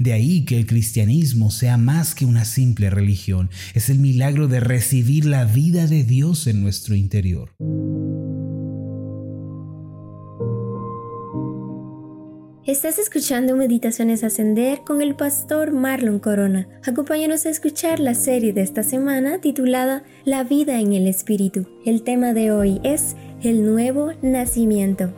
De ahí que el cristianismo sea más que una simple religión, es el milagro de recibir la vida de Dios en nuestro interior. Estás escuchando Meditaciones Ascender con el pastor Marlon Corona. Acompáñanos a escuchar la serie de esta semana titulada La vida en el Espíritu. El tema de hoy es el nuevo nacimiento.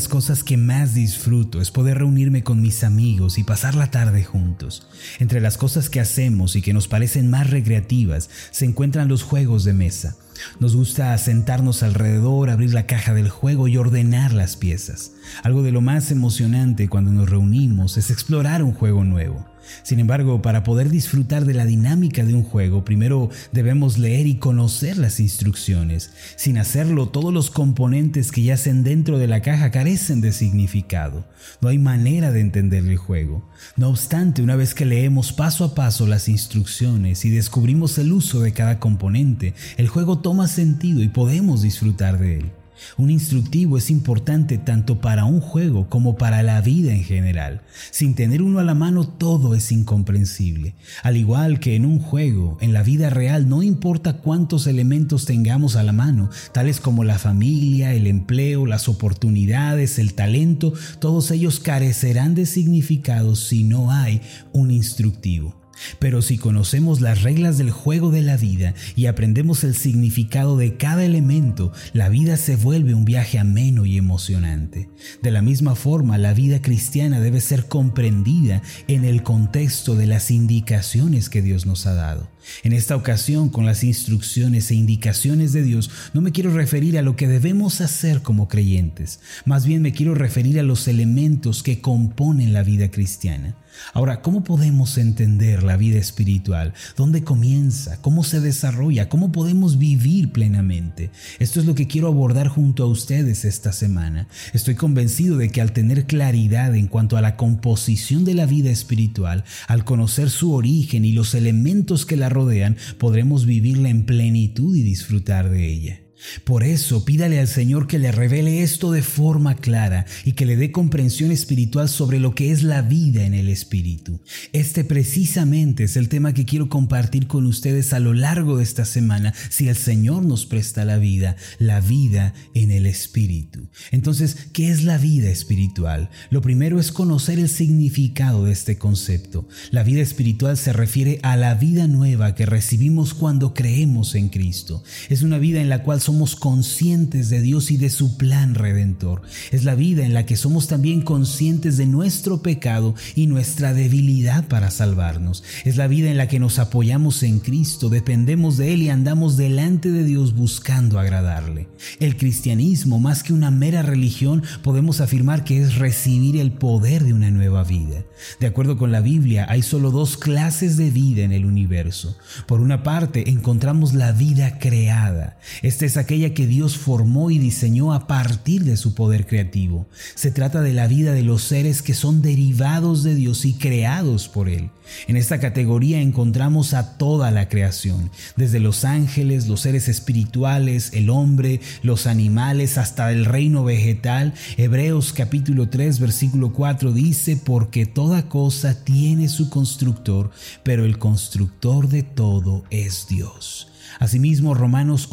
Las cosas que más disfruto es poder reunirme con mis amigos y pasar la tarde juntos. Entre las cosas que hacemos y que nos parecen más recreativas se encuentran los juegos de mesa. Nos gusta sentarnos alrededor, abrir la caja del juego y ordenar las piezas. Algo de lo más emocionante cuando nos reunimos es explorar un juego nuevo. Sin embargo, para poder disfrutar de la dinámica de un juego, primero debemos leer y conocer las instrucciones. Sin hacerlo, todos los componentes que yacen dentro de la caja carecen de significado. No hay manera de entender el juego. No obstante, una vez que leemos paso a paso las instrucciones y descubrimos el uso de cada componente, el juego toma sentido y podemos disfrutar de él. Un instructivo es importante tanto para un juego como para la vida en general. Sin tener uno a la mano todo es incomprensible. Al igual que en un juego, en la vida real no importa cuántos elementos tengamos a la mano, tales como la familia, el empleo, las oportunidades, el talento, todos ellos carecerán de significado si no hay un instructivo. Pero si conocemos las reglas del juego de la vida y aprendemos el significado de cada elemento, la vida se vuelve un viaje ameno y emocionante. De la misma forma, la vida cristiana debe ser comprendida en el contexto de las indicaciones que Dios nos ha dado. En esta ocasión, con las instrucciones e indicaciones de Dios, no me quiero referir a lo que debemos hacer como creyentes, más bien me quiero referir a los elementos que componen la vida cristiana. Ahora, ¿cómo podemos entender la vida espiritual? ¿Dónde comienza? ¿Cómo se desarrolla? ¿Cómo podemos vivir plenamente? Esto es lo que quiero abordar junto a ustedes esta semana. Estoy convencido de que al tener claridad en cuanto a la composición de la vida espiritual, al conocer su origen y los elementos que la rodean, podremos vivirla en plenitud y disfrutar de ella. Por eso pídale al Señor que le revele esto de forma clara y que le dé comprensión espiritual sobre lo que es la vida en el Espíritu. Este precisamente es el tema que quiero compartir con ustedes a lo largo de esta semana, si el Señor nos presta la vida, la vida en el Espíritu. Entonces, ¿qué es la vida espiritual? Lo primero es conocer el significado de este concepto. La vida espiritual se refiere a la vida nueva que recibimos cuando creemos en Cristo. Es una vida en la cual somos conscientes de Dios y de su plan redentor. Es la vida en la que somos también conscientes de nuestro pecado y nuestra debilidad para salvarnos. Es la vida en la que nos apoyamos en Cristo, dependemos de Él y andamos delante de Dios buscando agradarle. El cristianismo, más que una mera religión, podemos afirmar que es recibir el poder de una nueva vida. De acuerdo con la Biblia, hay solo dos clases de vida en el universo. Por una parte, encontramos la vida creada. Esta es aquella que Dios formó y diseñó a partir de su poder creativo. Se trata de la vida de los seres que son derivados de Dios y creados por Él. En esta categoría encontramos a toda la creación, desde los ángeles, los seres espirituales, el hombre, los animales, hasta el reino vegetal. Hebreos capítulo 3 versículo 4 dice, porque toda cosa tiene su constructor, pero el constructor de todo es Dios. Asimismo, Romanos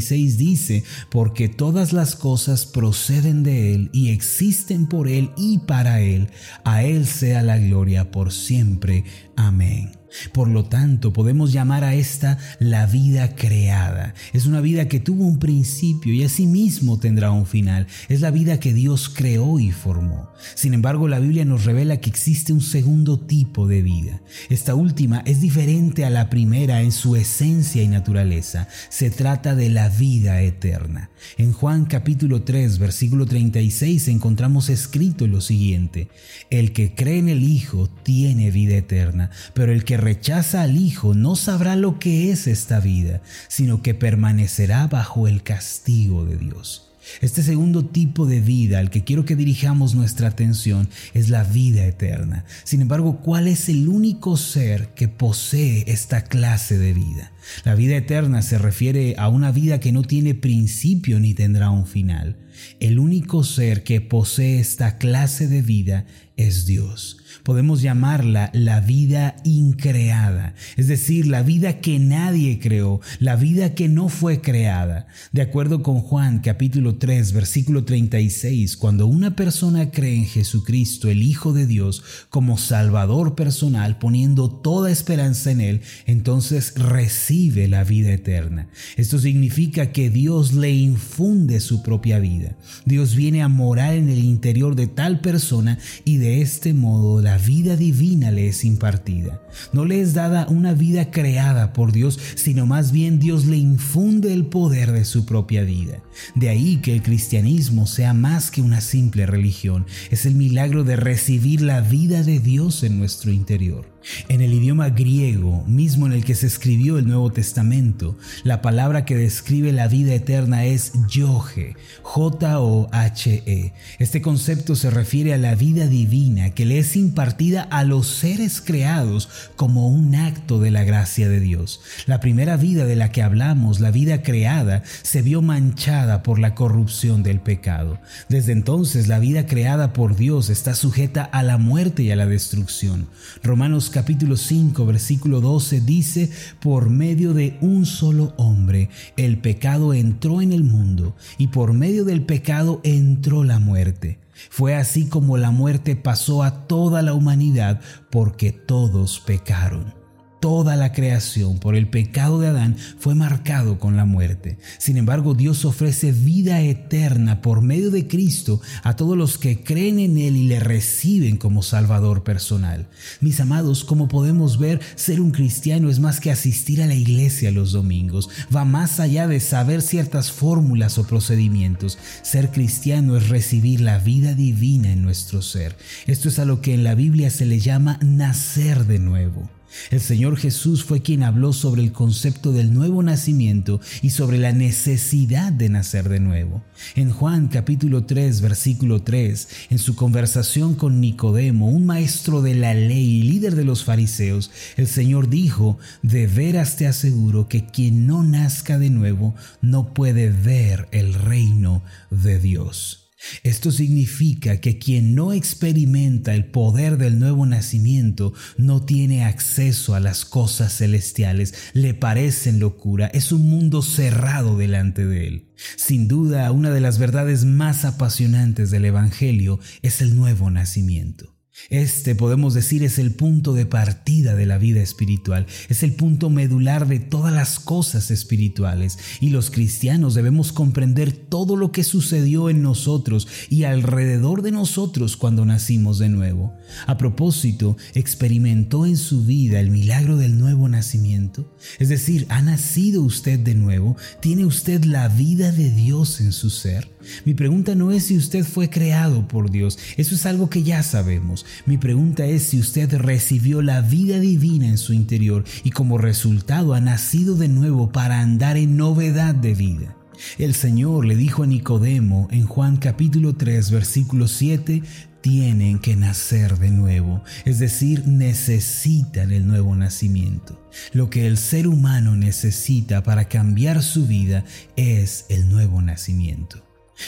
11:36 dice, porque todas las cosas proceden de Él y existen por Él y para Él. A Él sea la gloria por siempre. Amén. Por lo tanto, podemos llamar a esta la vida creada. Es una vida que tuvo un principio y asimismo tendrá un final. Es la vida que Dios creó y formó. Sin embargo, la Biblia nos revela que existe un segundo tipo de vida. Esta última es diferente a la primera en su esencia y naturaleza. Se trata de la vida eterna. En Juan capítulo 3, versículo 36 encontramos escrito lo siguiente. El que cree en el Hijo tiene vida eterna, pero el que rechaza al Hijo no sabrá lo que es esta vida, sino que permanecerá bajo el castigo de Dios. Este segundo tipo de vida al que quiero que dirijamos nuestra atención es la vida eterna. Sin embargo, ¿cuál es el único ser que posee esta clase de vida? La vida eterna se refiere a una vida que no tiene principio ni tendrá un final. El único ser que posee esta clase de vida es Dios. Podemos llamarla la vida increada, es decir, la vida que nadie creó, la vida que no fue creada. De acuerdo con Juan capítulo 3 versículo 36, cuando una persona cree en Jesucristo, el Hijo de Dios, como Salvador personal, poniendo toda esperanza en Él, entonces recibe la vida eterna. Esto significa que Dios le infunde su propia vida. Dios viene a morar en el interior de tal persona y de este modo la vida divina le es impartida. No le es dada una vida creada por Dios, sino más bien Dios le infunde el poder de su propia vida. De ahí que el cristianismo sea más que una simple religión, es el milagro de recibir la vida de Dios en nuestro interior. En el idioma griego, mismo en el que se escribió el Nuevo Testamento, la palabra que describe la vida eterna es Yohe, J-O-H-E. Este concepto se refiere a la vida divina que le es impartida a los seres creados como un acto de la gracia de Dios. La primera vida de la que hablamos, la vida creada, se vio manchada por la corrupción del pecado. Desde entonces, la vida creada por Dios está sujeta a la muerte y a la destrucción. Romanos capítulo 5, versículo 12 dice, por medio de un solo hombre el pecado entró en el mundo y por medio del pecado entró la muerte. Fue así como la muerte pasó a toda la humanidad porque todos pecaron toda la creación por el pecado de Adán fue marcado con la muerte. Sin embargo, Dios ofrece vida eterna por medio de Cristo a todos los que creen en Él y le reciben como Salvador personal. Mis amados, como podemos ver, ser un cristiano es más que asistir a la iglesia los domingos. Va más allá de saber ciertas fórmulas o procedimientos. Ser cristiano es recibir la vida divina en nuestro ser. Esto es a lo que en la Biblia se le llama nacer de nuevo. El Señor Jesús fue quien habló sobre el concepto del nuevo nacimiento y sobre la necesidad de nacer de nuevo. En Juan capítulo 3 versículo 3, en su conversación con Nicodemo, un maestro de la ley y líder de los fariseos, el Señor dijo, de veras te aseguro que quien no nazca de nuevo no puede ver el reino de Dios. Esto significa que quien no experimenta el poder del nuevo nacimiento no tiene acceso a las cosas celestiales, le parecen locura, es un mundo cerrado delante de él. Sin duda, una de las verdades más apasionantes del Evangelio es el nuevo nacimiento. Este, podemos decir, es el punto de partida de la vida espiritual, es el punto medular de todas las cosas espirituales y los cristianos debemos comprender todo lo que sucedió en nosotros y alrededor de nosotros cuando nacimos de nuevo. A propósito, ¿experimentó en su vida el milagro del nuevo nacimiento? Es decir, ¿ha nacido usted de nuevo? ¿Tiene usted la vida de Dios en su ser? Mi pregunta no es si usted fue creado por Dios, eso es algo que ya sabemos. Mi pregunta es si usted recibió la vida divina en su interior y como resultado ha nacido de nuevo para andar en novedad de vida. El Señor le dijo a Nicodemo en Juan capítulo 3 versículo 7, tienen que nacer de nuevo, es decir, necesitan el nuevo nacimiento. Lo que el ser humano necesita para cambiar su vida es el nuevo nacimiento.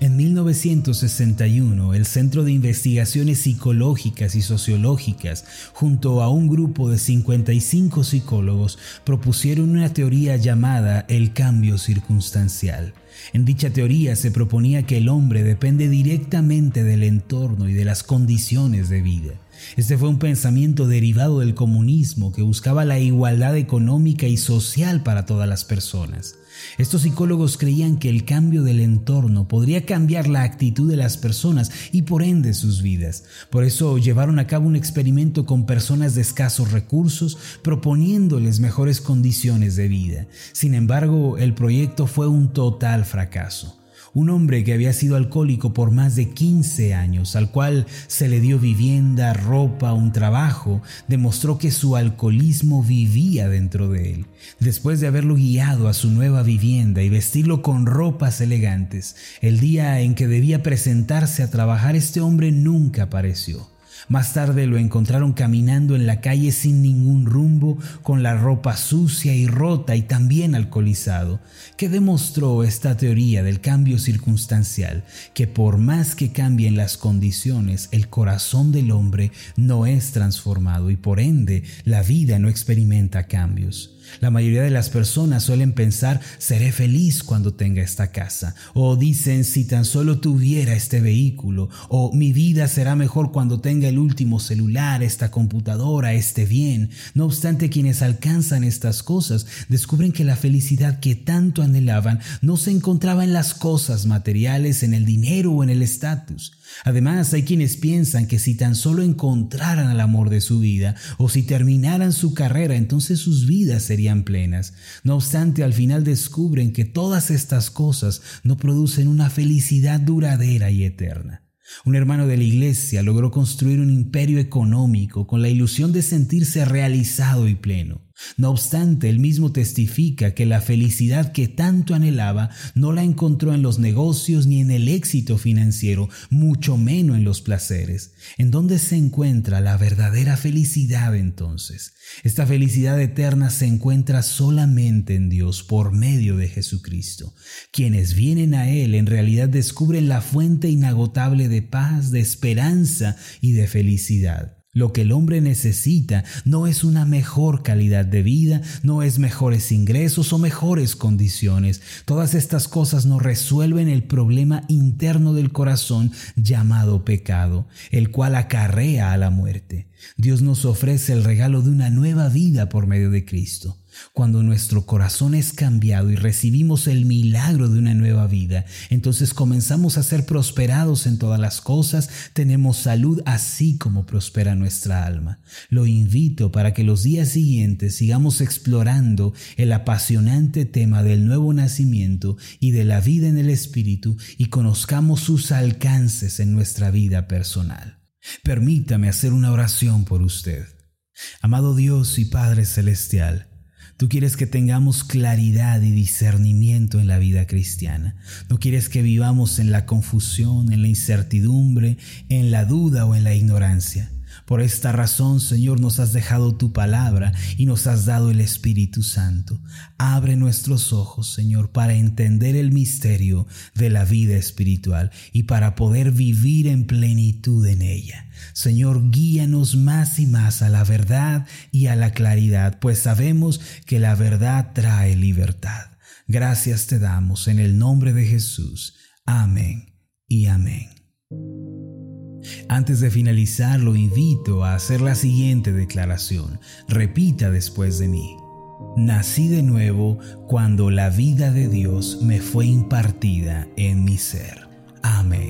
En 1961, el Centro de Investigaciones Psicológicas y Sociológicas, junto a un grupo de 55 psicólogos, propusieron una teoría llamada el cambio circunstancial. En dicha teoría se proponía que el hombre depende directamente del entorno y de las condiciones de vida. Este fue un pensamiento derivado del comunismo que buscaba la igualdad económica y social para todas las personas. Estos psicólogos creían que el cambio del entorno podría cambiar la actitud de las personas y por ende sus vidas. Por eso llevaron a cabo un experimento con personas de escasos recursos, proponiéndoles mejores condiciones de vida. Sin embargo, el proyecto fue un total fracaso un hombre que había sido alcohólico por más de 15 años, al cual se le dio vivienda, ropa, un trabajo, demostró que su alcoholismo vivía dentro de él. Después de haberlo guiado a su nueva vivienda y vestirlo con ropas elegantes, el día en que debía presentarse a trabajar este hombre nunca apareció. Más tarde lo encontraron caminando en la calle sin ningún rumbo, con la ropa sucia y rota y también alcoholizado. ¿Qué demostró esta teoría del cambio circunstancial? Que por más que cambien las condiciones, el corazón del hombre no es transformado y por ende la vida no experimenta cambios. La mayoría de las personas suelen pensar, seré feliz cuando tenga esta casa, o dicen, si tan solo tuviera este vehículo, o mi vida será mejor cuando tenga el último celular, esta computadora, este bien. No obstante, quienes alcanzan estas cosas descubren que la felicidad que tanto anhelaban no se encontraba en las cosas materiales, en el dinero o en el estatus. Además, hay quienes piensan que si tan solo encontraran al amor de su vida o si terminaran su carrera, entonces sus vidas serían plenas. No obstante, al final descubren que todas estas cosas no producen una felicidad duradera y eterna. Un hermano de la iglesia logró construir un imperio económico con la ilusión de sentirse realizado y pleno. No obstante, él mismo testifica que la felicidad que tanto anhelaba no la encontró en los negocios ni en el éxito financiero, mucho menos en los placeres. ¿En dónde se encuentra la verdadera felicidad entonces? Esta felicidad eterna se encuentra solamente en Dios por medio de Jesucristo. Quienes vienen a Él en realidad descubren la fuente inagotable de paz, de esperanza y de felicidad. Lo que el hombre necesita no es una mejor calidad de vida, no es mejores ingresos o mejores condiciones. Todas estas cosas no resuelven el problema interno del corazón llamado pecado, el cual acarrea a la muerte. Dios nos ofrece el regalo de una nueva vida por medio de Cristo. Cuando nuestro corazón es cambiado y recibimos el milagro de una nueva vida, entonces comenzamos a ser prosperados en todas las cosas, tenemos salud así como prospera nuestra alma. Lo invito para que los días siguientes sigamos explorando el apasionante tema del nuevo nacimiento y de la vida en el Espíritu y conozcamos sus alcances en nuestra vida personal. Permítame hacer una oración por usted. Amado Dios y Padre Celestial, Tú quieres que tengamos claridad y discernimiento en la vida cristiana. No quieres que vivamos en la confusión, en la incertidumbre, en la duda o en la ignorancia. Por esta razón, Señor, nos has dejado tu palabra y nos has dado el Espíritu Santo. Abre nuestros ojos, Señor, para entender el misterio de la vida espiritual y para poder vivir en plenitud en ella. Señor, guíanos más y más a la verdad y a la claridad, pues sabemos que la verdad trae libertad. Gracias te damos en el nombre de Jesús. Amén y amén. Antes de finalizar, lo invito a hacer la siguiente declaración. Repita después de mí. Nací de nuevo cuando la vida de Dios me fue impartida en mi ser. Amén.